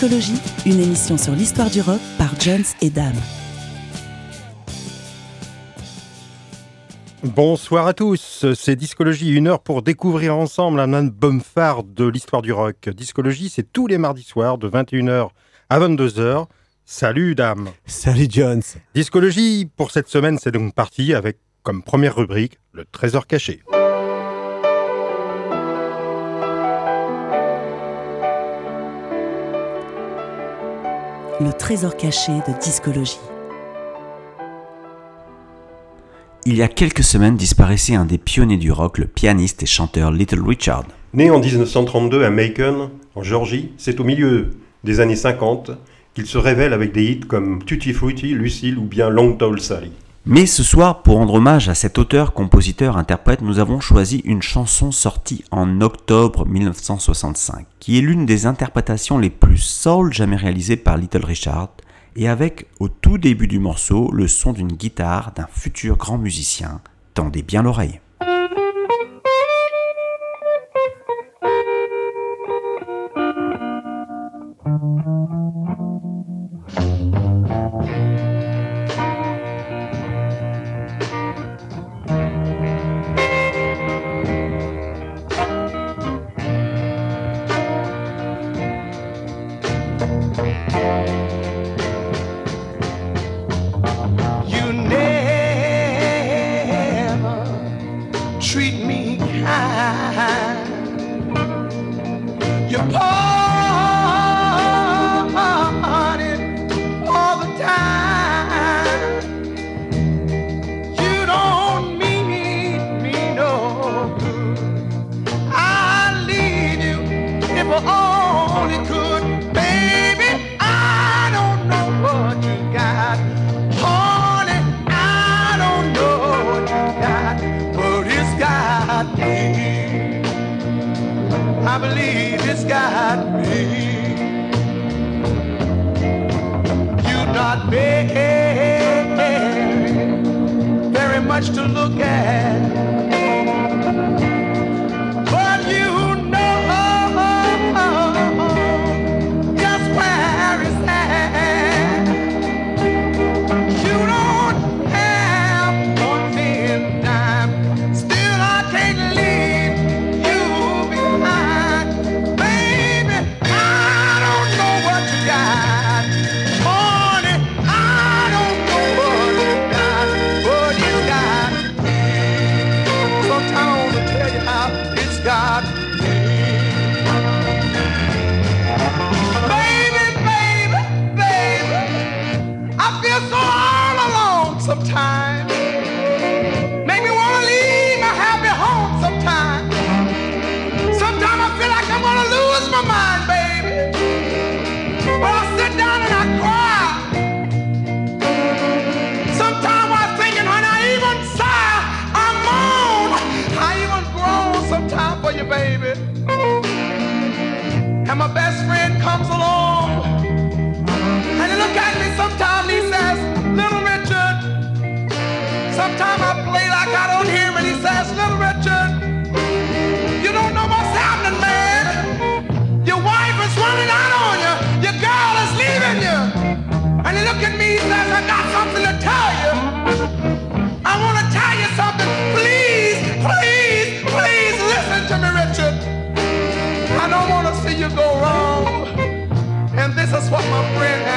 Discologie, une émission sur l'histoire du rock par Jones et Dame. Bonsoir à tous, c'est Discologie, une heure pour découvrir ensemble un album phare de l'histoire du rock. Discologie, c'est tous les mardis soirs de 21h à 22h. Salut Dame Salut Jones Discologie, pour cette semaine, c'est donc parti avec comme première rubrique le trésor caché. Le trésor caché de discologie. Il y a quelques semaines disparaissait un des pionniers du rock, le pianiste et chanteur Little Richard. Né en 1932 à Macon, en Géorgie, c'est au milieu des années 50 qu'il se révèle avec des hits comme Tutti Frutti, Lucille ou bien Long Tall Sally. Mais ce soir, pour rendre hommage à cet auteur, compositeur, interprète, nous avons choisi une chanson sortie en octobre 1965, qui est l'une des interprétations les plus soul jamais réalisées par Little Richard, et avec, au tout début du morceau, le son d'une guitare d'un futur grand musicien. Tendez bien l'oreille.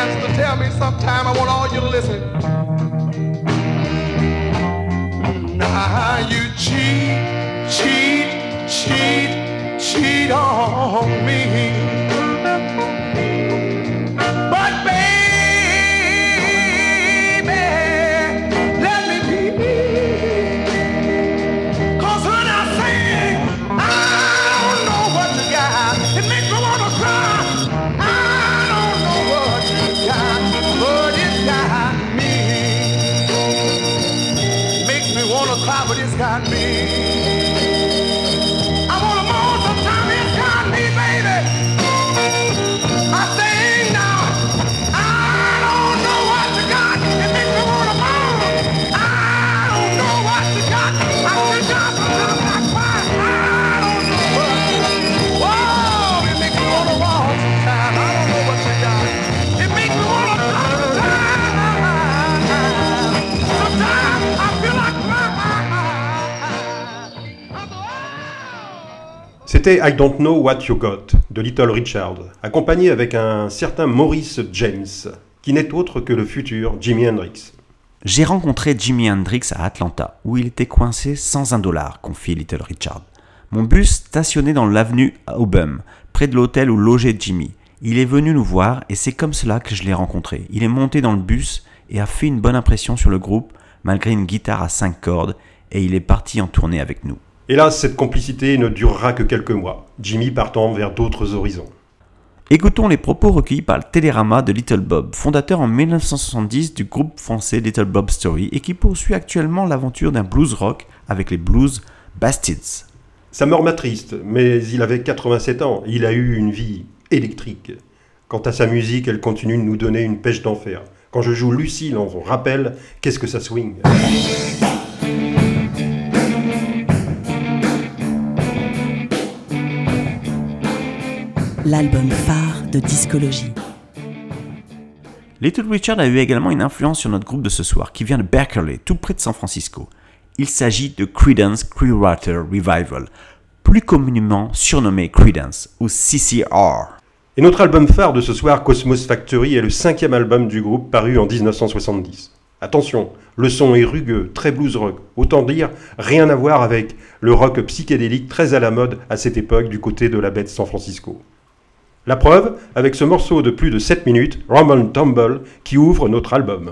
Has to tell me sometime. I want all you to listen. Now you cheat, cheat, cheat, cheat on me. C'était I Don't Know What You Got de Little Richard, accompagné avec un certain Maurice James, qui n'est autre que le futur Jimi Hendrix. J'ai rencontré Jimi Hendrix à Atlanta, où il était coincé sans un dollar, confie Little Richard. Mon bus stationnait dans l'avenue Aubum, près de l'hôtel où logeait Jimmy. Il est venu nous voir et c'est comme cela que je l'ai rencontré. Il est monté dans le bus et a fait une bonne impression sur le groupe, malgré une guitare à cinq cordes, et il est parti en tournée avec nous. Hélas, cette complicité ne durera que quelques mois, Jimmy partant vers d'autres horizons. Écoutons les propos recueillis par le Télérama de Little Bob, fondateur en 1970 du groupe français Little Bob Story et qui poursuit actuellement l'aventure d'un blues rock avec les blues Bastids. Sa mort m'attriste, mais il avait 87 ans, il a eu une vie électrique. Quant à sa musique, elle continue de nous donner une pêche d'enfer. Quand je joue Lucille on rappelle qu'est-ce que ça swing? L'album phare de discologie. Little Richard a eu également une influence sur notre groupe de ce soir, qui vient de Berkeley, tout près de San Francisco. Il s'agit de Creedence Clearwater Revival, plus communément surnommé Creedence ou CCR. Et notre album phare de ce soir, Cosmos Factory, est le cinquième album du groupe paru en 1970. Attention, le son est rugueux, très blues rock, autant dire rien à voir avec le rock psychédélique très à la mode à cette époque du côté de la baie de San Francisco. La preuve avec ce morceau de plus de 7 minutes, Rumble Tumble, qui ouvre notre album.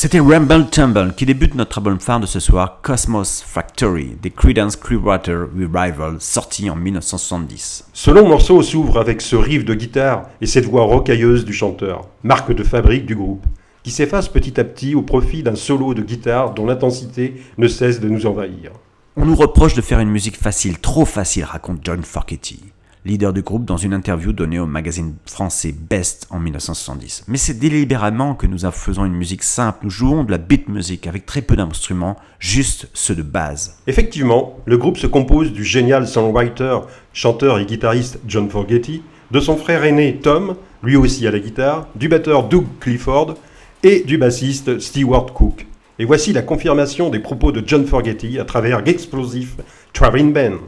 C'était Rumble Tumble qui débute notre album phare de ce soir, Cosmos Factory, des Creedence Clearwater Revival, sorti en 1970. Ce long morceau s'ouvre avec ce riff de guitare et cette voix rocailleuse du chanteur, marque de fabrique du groupe, qui s'efface petit à petit au profit d'un solo de guitare dont l'intensité ne cesse de nous envahir. On nous reproche de faire une musique facile, trop facile, raconte John Fogerty leader du groupe, dans une interview donnée au magazine français Best en 1970. Mais c'est délibérément que nous faisons une musique simple, nous jouons de la beat music avec très peu d'instruments, juste ceux de base. Effectivement, le groupe se compose du génial songwriter, chanteur et guitariste John Fogerty, de son frère aîné Tom, lui aussi à la guitare, du batteur Doug Clifford et du bassiste Stewart Cook. Et voici la confirmation des propos de John Fogerty à travers l'explosif Traveling Band.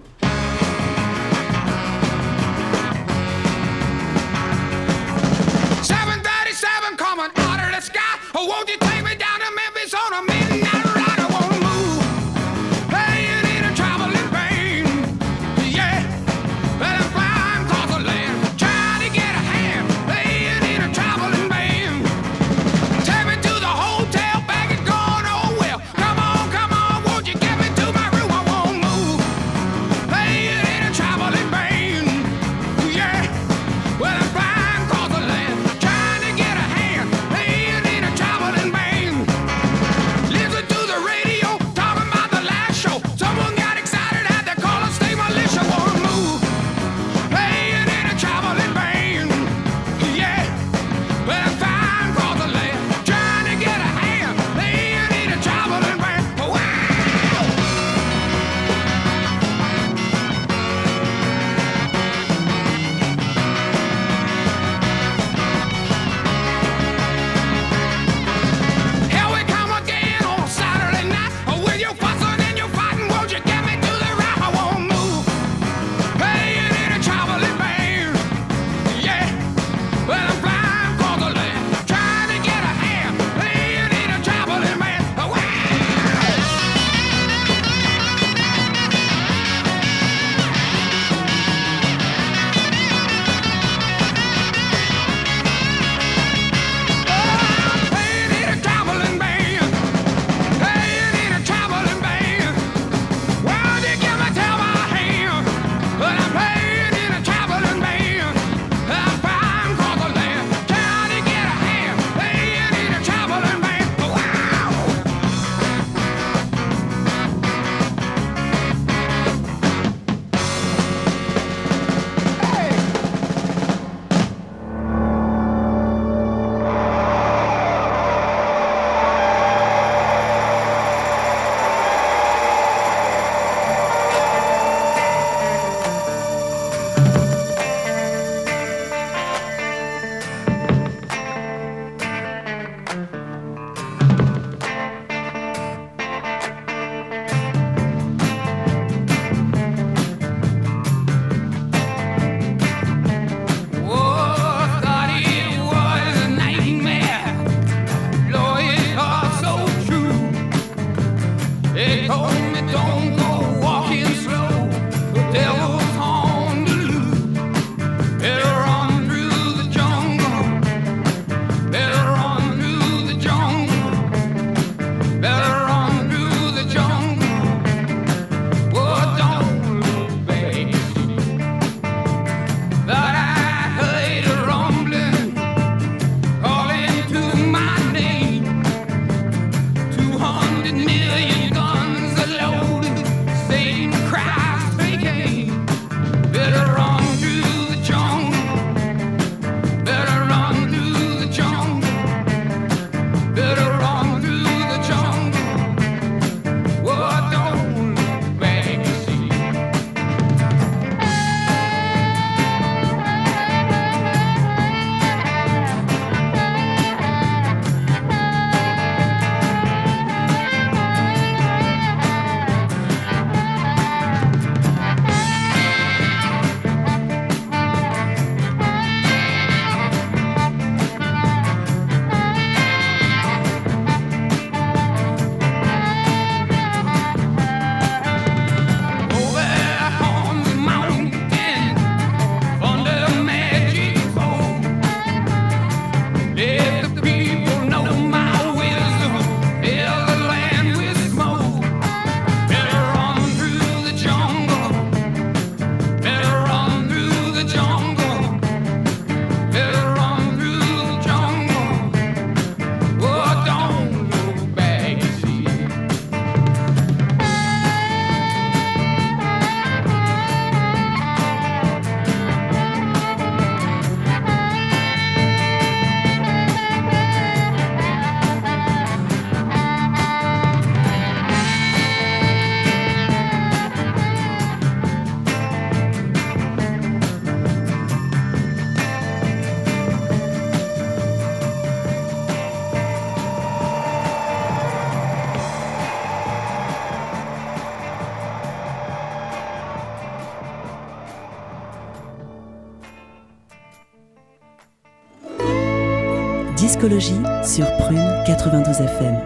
Discologie sur Prune 92 FM.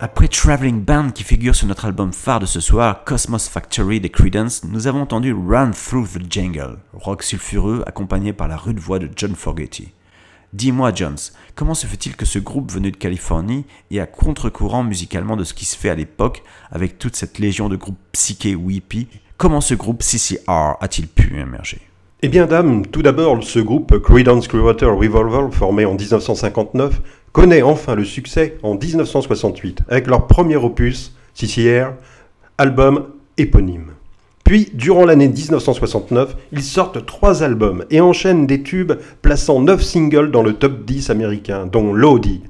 Après Traveling Band qui figure sur notre album phare de ce soir, Cosmos Factory des Creedence, nous avons entendu Run Through the Jungle, rock sulfureux accompagné par la rude voix de John Fogerty. Dis-moi, Jones, comment se fait-il que ce groupe venu de Californie est à contre-courant musicalement de ce qui se fait à l'époque avec toute cette légion de groupes psyché ou Comment ce groupe CCR a-t-il pu émerger? Eh bien, dame, tout d'abord, ce groupe Creedence Clearwater Revolver, formé en 1959, connaît enfin le succès en 1968 avec leur premier opus, CCR, album éponyme. Puis, durant l'année 1969, ils sortent trois albums et enchaînent des tubes plaçant neuf singles dans le top 10 américain, dont Lodi,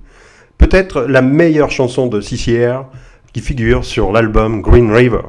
peut-être la meilleure chanson de CCR qui figure sur l'album Green River.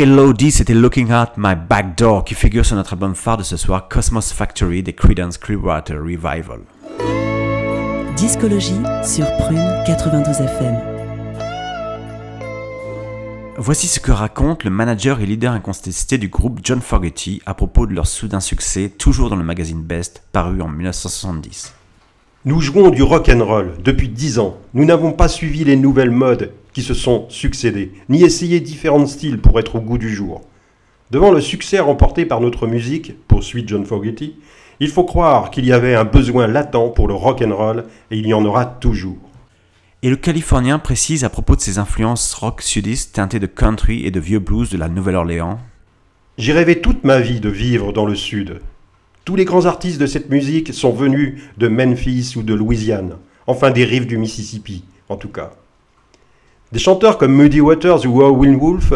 Après Lodi, c'était Looking Out My Back Door qui figure sur notre album phare de ce soir, Cosmos Factory des Creedence Clearwater Revival. Discologie sur Prune 92 FM. Voici ce que raconte le manager et leader incontesté du groupe John Fogerty à propos de leur soudain succès, toujours dans le magazine Best, paru en 1970. Nous jouons du rock and roll depuis dix ans. Nous n'avons pas suivi les nouvelles modes qui se sont succédées, ni essayé différents styles pour être au goût du jour. Devant le succès remporté par notre musique, poursuit John Fogerty, il faut croire qu'il y avait un besoin latent pour le rock and roll et il y en aura toujours. Et le Californien précise à propos de ses influences rock sudistes teintées de country et de vieux blues de la Nouvelle-Orléans. J'ai rêvé toute ma vie de vivre dans le Sud. Tous les grands artistes de cette musique sont venus de Memphis ou de Louisiane, enfin des rives du Mississippi, en tout cas. Des chanteurs comme Muddy Waters ou Howlin' Wolf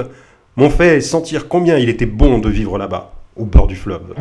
m'ont fait sentir combien il était bon de vivre là-bas, au bord du fleuve.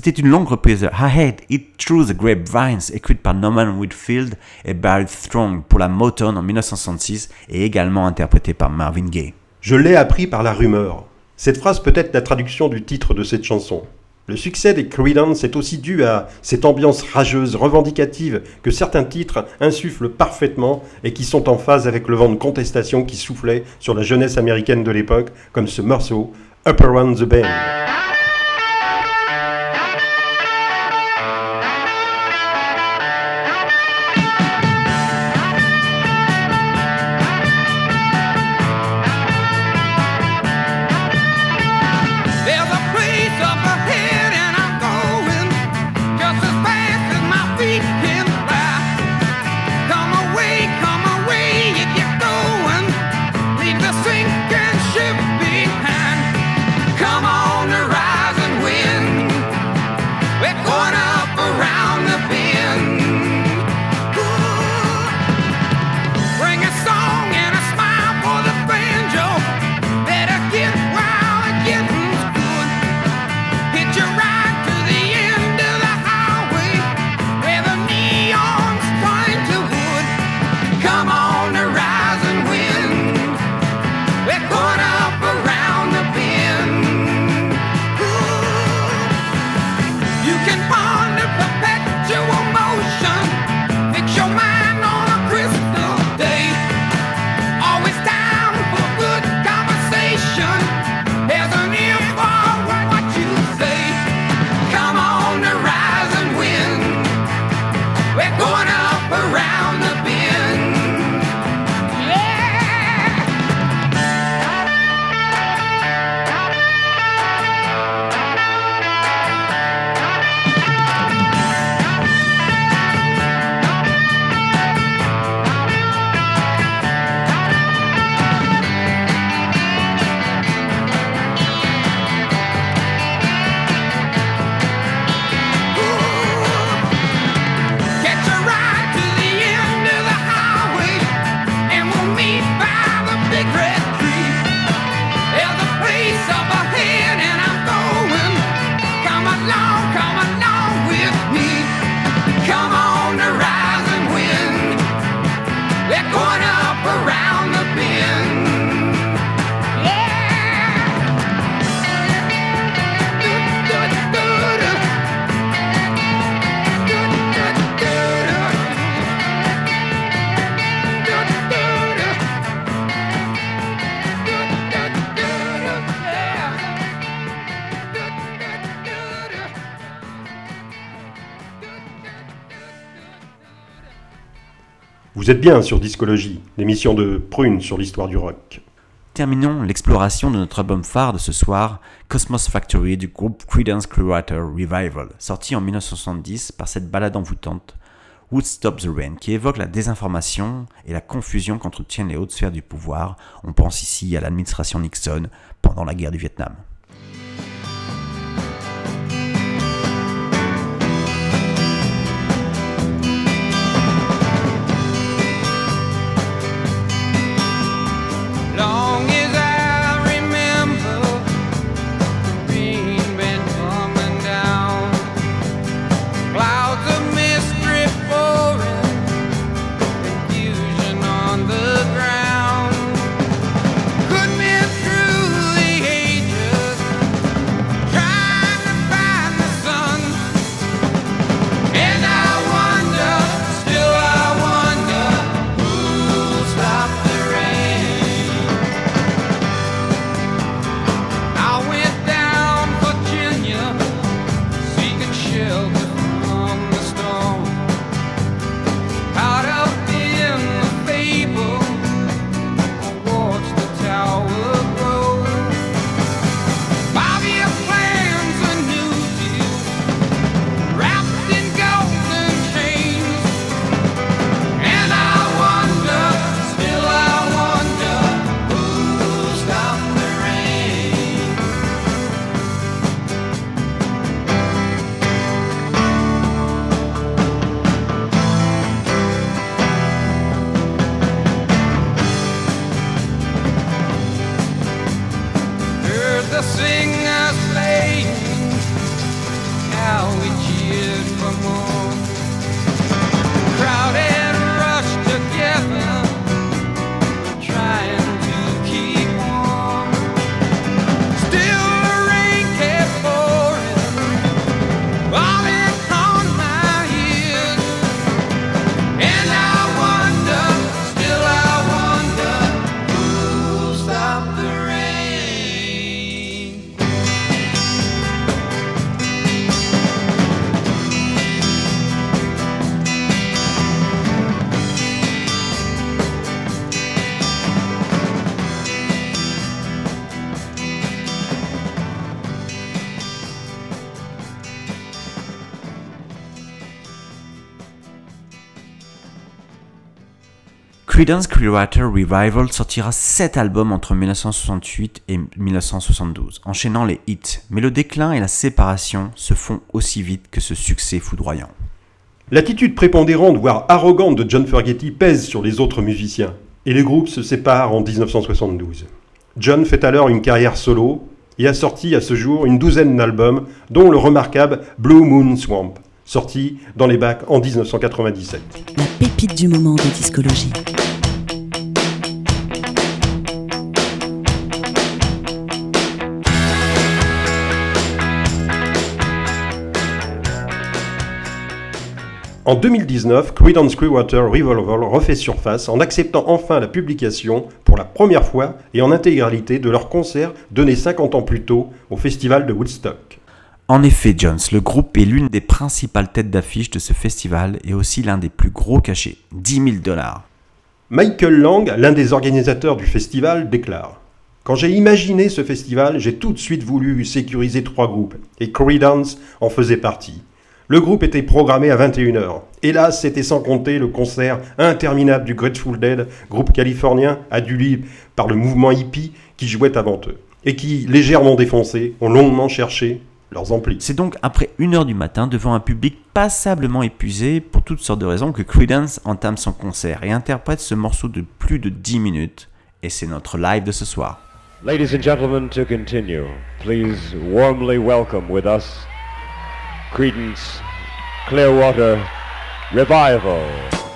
C'était une longue reprise Hate It Through the Grapevines, écrite par Norman Whitfield et Barry Strong pour la Motown en 1966 et également interprétée par Marvin Gaye. Je l'ai appris par la rumeur. Cette phrase peut être la traduction du titre de cette chanson. Le succès des Creedence est aussi dû à cette ambiance rageuse, revendicative que certains titres insufflent parfaitement et qui sont en phase avec le vent de contestation qui soufflait sur la jeunesse américaine de l'époque, comme ce morceau Up Around the Bend. Vous êtes bien sur Discologie, l'émission de Prune sur l'histoire du rock. Terminons l'exploration de notre album phare de ce soir, Cosmos Factory du groupe Creedence Clearwater Revival, sorti en 1970 par cette balade envoûtante Would Stop the Rain, qui évoque la désinformation et la confusion qu'entretiennent les hautes sphères du pouvoir. On pense ici à l'administration Nixon pendant la guerre du Vietnam. Creedence Clearwater Revival sortira 7 albums entre 1968 et 1972, enchaînant les hits, mais le déclin et la séparation se font aussi vite que ce succès foudroyant. L'attitude prépondérante, voire arrogante de John Fergetti pèse sur les autres musiciens, et les groupes se séparent en 1972. John fait alors une carrière solo et a sorti à ce jour une douzaine d'albums, dont le remarquable Blue Moon Swamp, sorti dans les bacs en 1997. La pépite du moment de discologie. En 2019, Creedence Clearwater Revival refait surface en acceptant enfin la publication, pour la première fois et en intégralité, de leur concert donné 50 ans plus tôt au festival de Woodstock. En effet, Jones, le groupe est l'une des principales têtes d'affiche de ce festival et aussi l'un des plus gros cachets, 10 000 dollars. Michael Lang, l'un des organisateurs du festival, déclare Quand j'ai imaginé ce festival, j'ai tout de suite voulu sécuriser trois groupes, et Creedence en faisait partie. Le groupe était programmé à 21h. Hélas, c'était sans compter le concert interminable du Grateful Dead, groupe californien adulé par le mouvement hippie qui jouait avant eux, et qui, légèrement défoncés, ont longuement cherché leurs amplis. C'est donc après 1h du matin, devant un public passablement épuisé pour toutes sortes de raisons, que Creedence entame son concert et interprète ce morceau de plus de 10 minutes. Et c'est notre live de ce soir. Ladies and gentlemen, to continue, please warmly welcome with us Credence Clearwater Revival.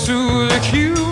Oh, Suzy Q.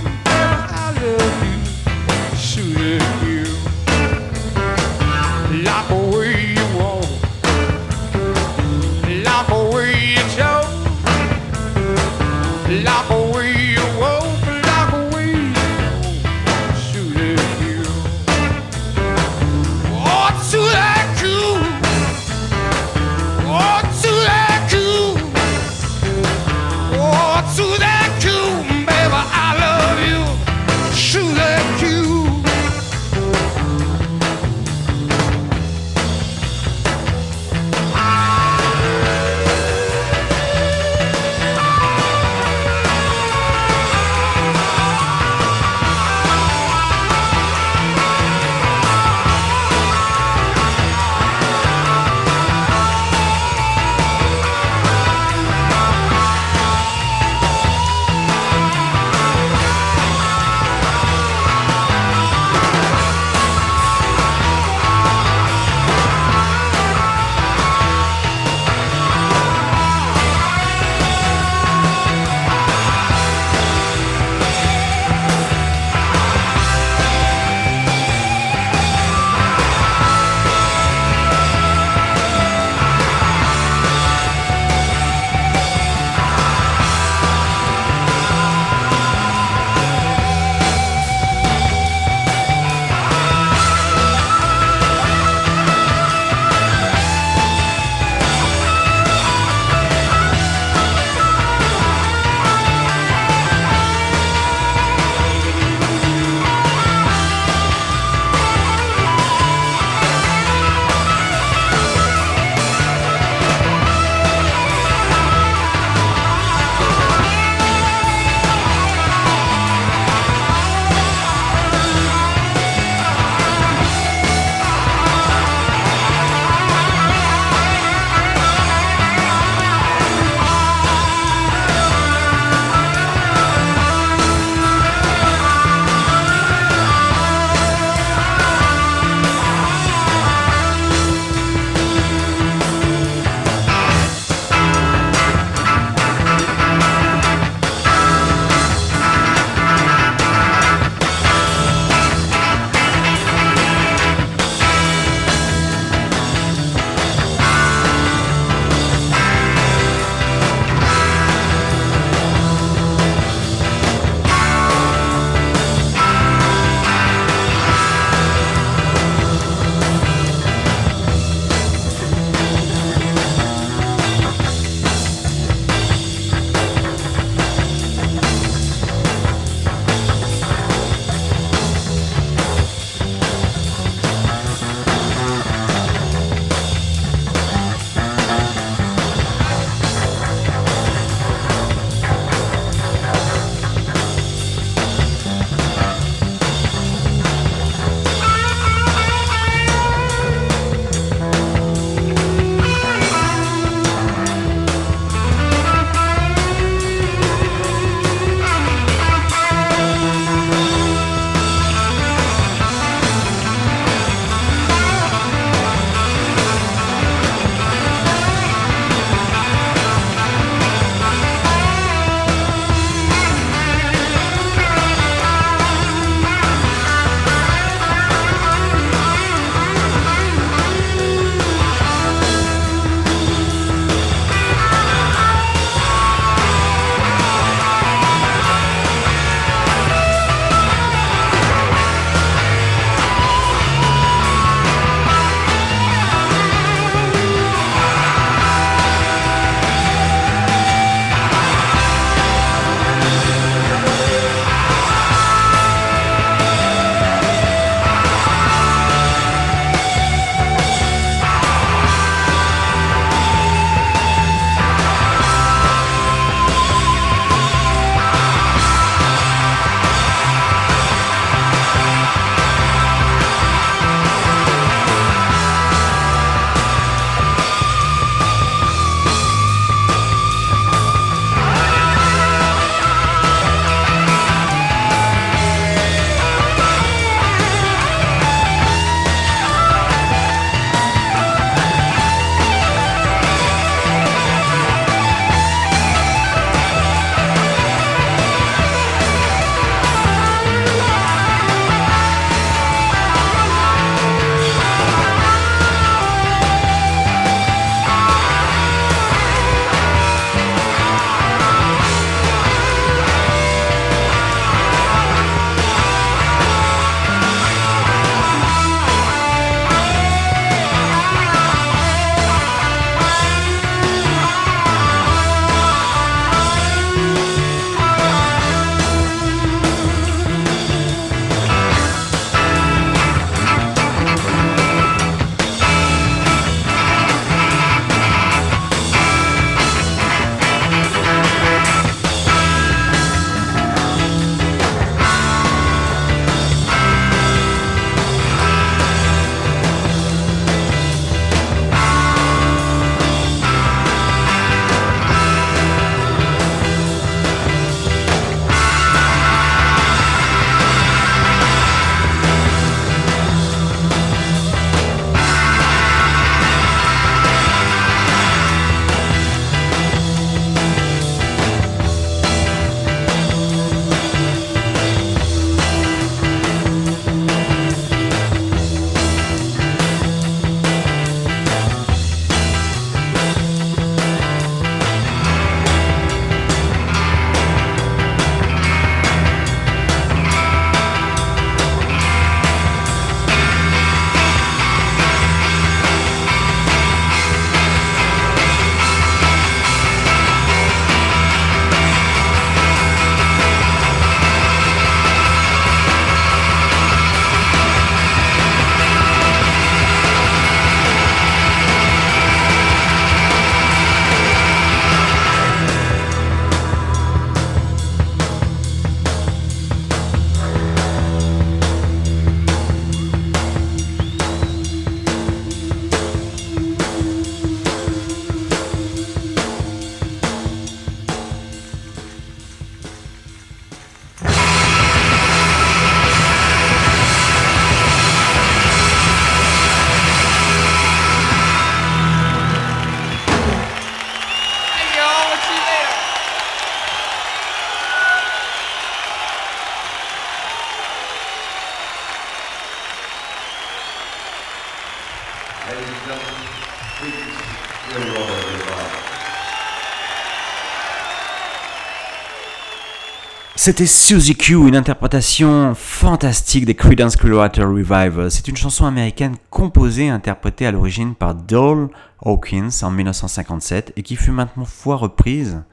C'était Suzy Q, une interprétation fantastique des Creedence Clearwater Revival. C'est une chanson américaine composée et interprétée à l'origine par Dole Hawkins en 1957 et qui fut maintenant fois reprise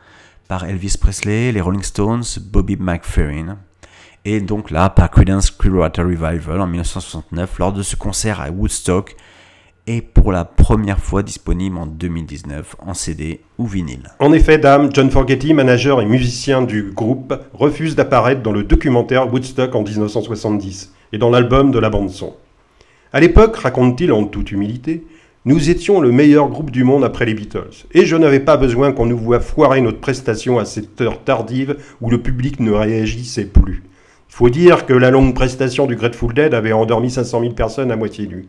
par Elvis Presley, les Rolling Stones, Bobby McFerrin et donc là par Creedence Clearwater Revival en 1969 lors de ce concert à Woodstock et pour la première fois disponible en 2019 en CD ou vinyle. En effet, Dame, John Forgetty, manager et musicien du groupe, refuse d'apparaître dans le documentaire Woodstock en 1970 et dans l'album de la bande-son. À l'époque, raconte-t-il en toute humilité, nous étions le meilleur groupe du monde après les Beatles, et je n'avais pas besoin qu'on nous voie foirer notre prestation à cette heure tardive où le public ne réagissait plus. Faut dire que la longue prestation du Grateful Dead avait endormi 500 000 personnes à moitié nues.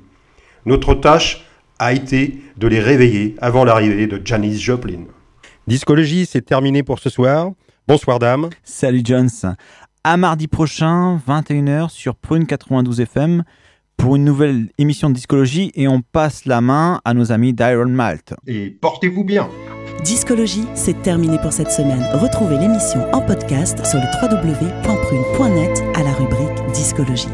Notre tâche a été de les réveiller avant l'arrivée de Janis Joplin. Discologie, c'est terminé pour ce soir. Bonsoir dame. Salut Jones. À mardi prochain, 21h sur Prune 92 FM pour une nouvelle émission de discologie et on passe la main à nos amis d'Iron Malt. Et portez-vous bien. Discologie, c'est terminé pour cette semaine. Retrouvez l'émission en podcast sur le www.prune.net à la rubrique Discologie.